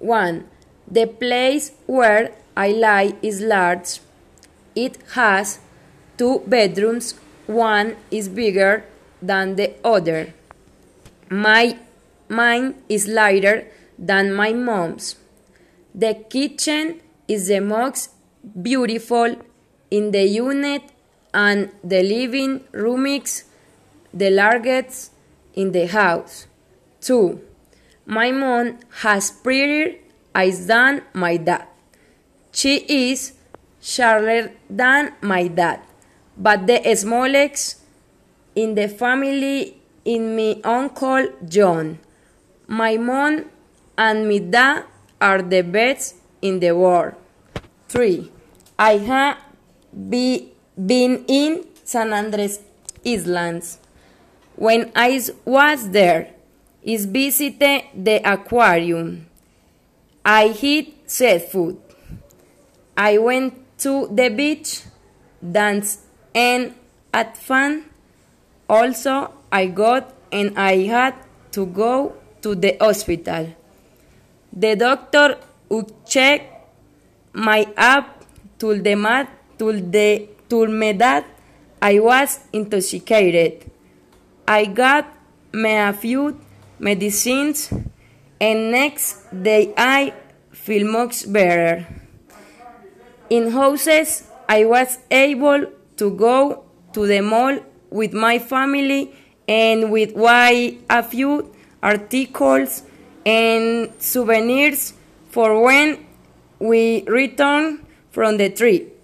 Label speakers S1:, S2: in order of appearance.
S1: 1. The place where I lie is large. It has two bedrooms. One is bigger than the other. My mine is lighter than my mom's. The kitchen is the most beautiful in the unit and the living room is the largest in the house. 2. My mom has prettier eyes than my dad. She is shorter than my dad, but the smallest in the family is my uncle John. My mom and my dad are the best in the world. 3. I have be, been in San Andres Islands. When I was there, I visited the aquarium. I eat seafood. I went to the beach, danced and had fun. Also, I got and I had to go to the hospital. The doctor would check my up told the mat told the told me that I was intoxicated. I got me a few medicines and next day I feel much better. In houses I was able to go to the mall with my family and with buy a few articles and souvenirs for when we return from the trip.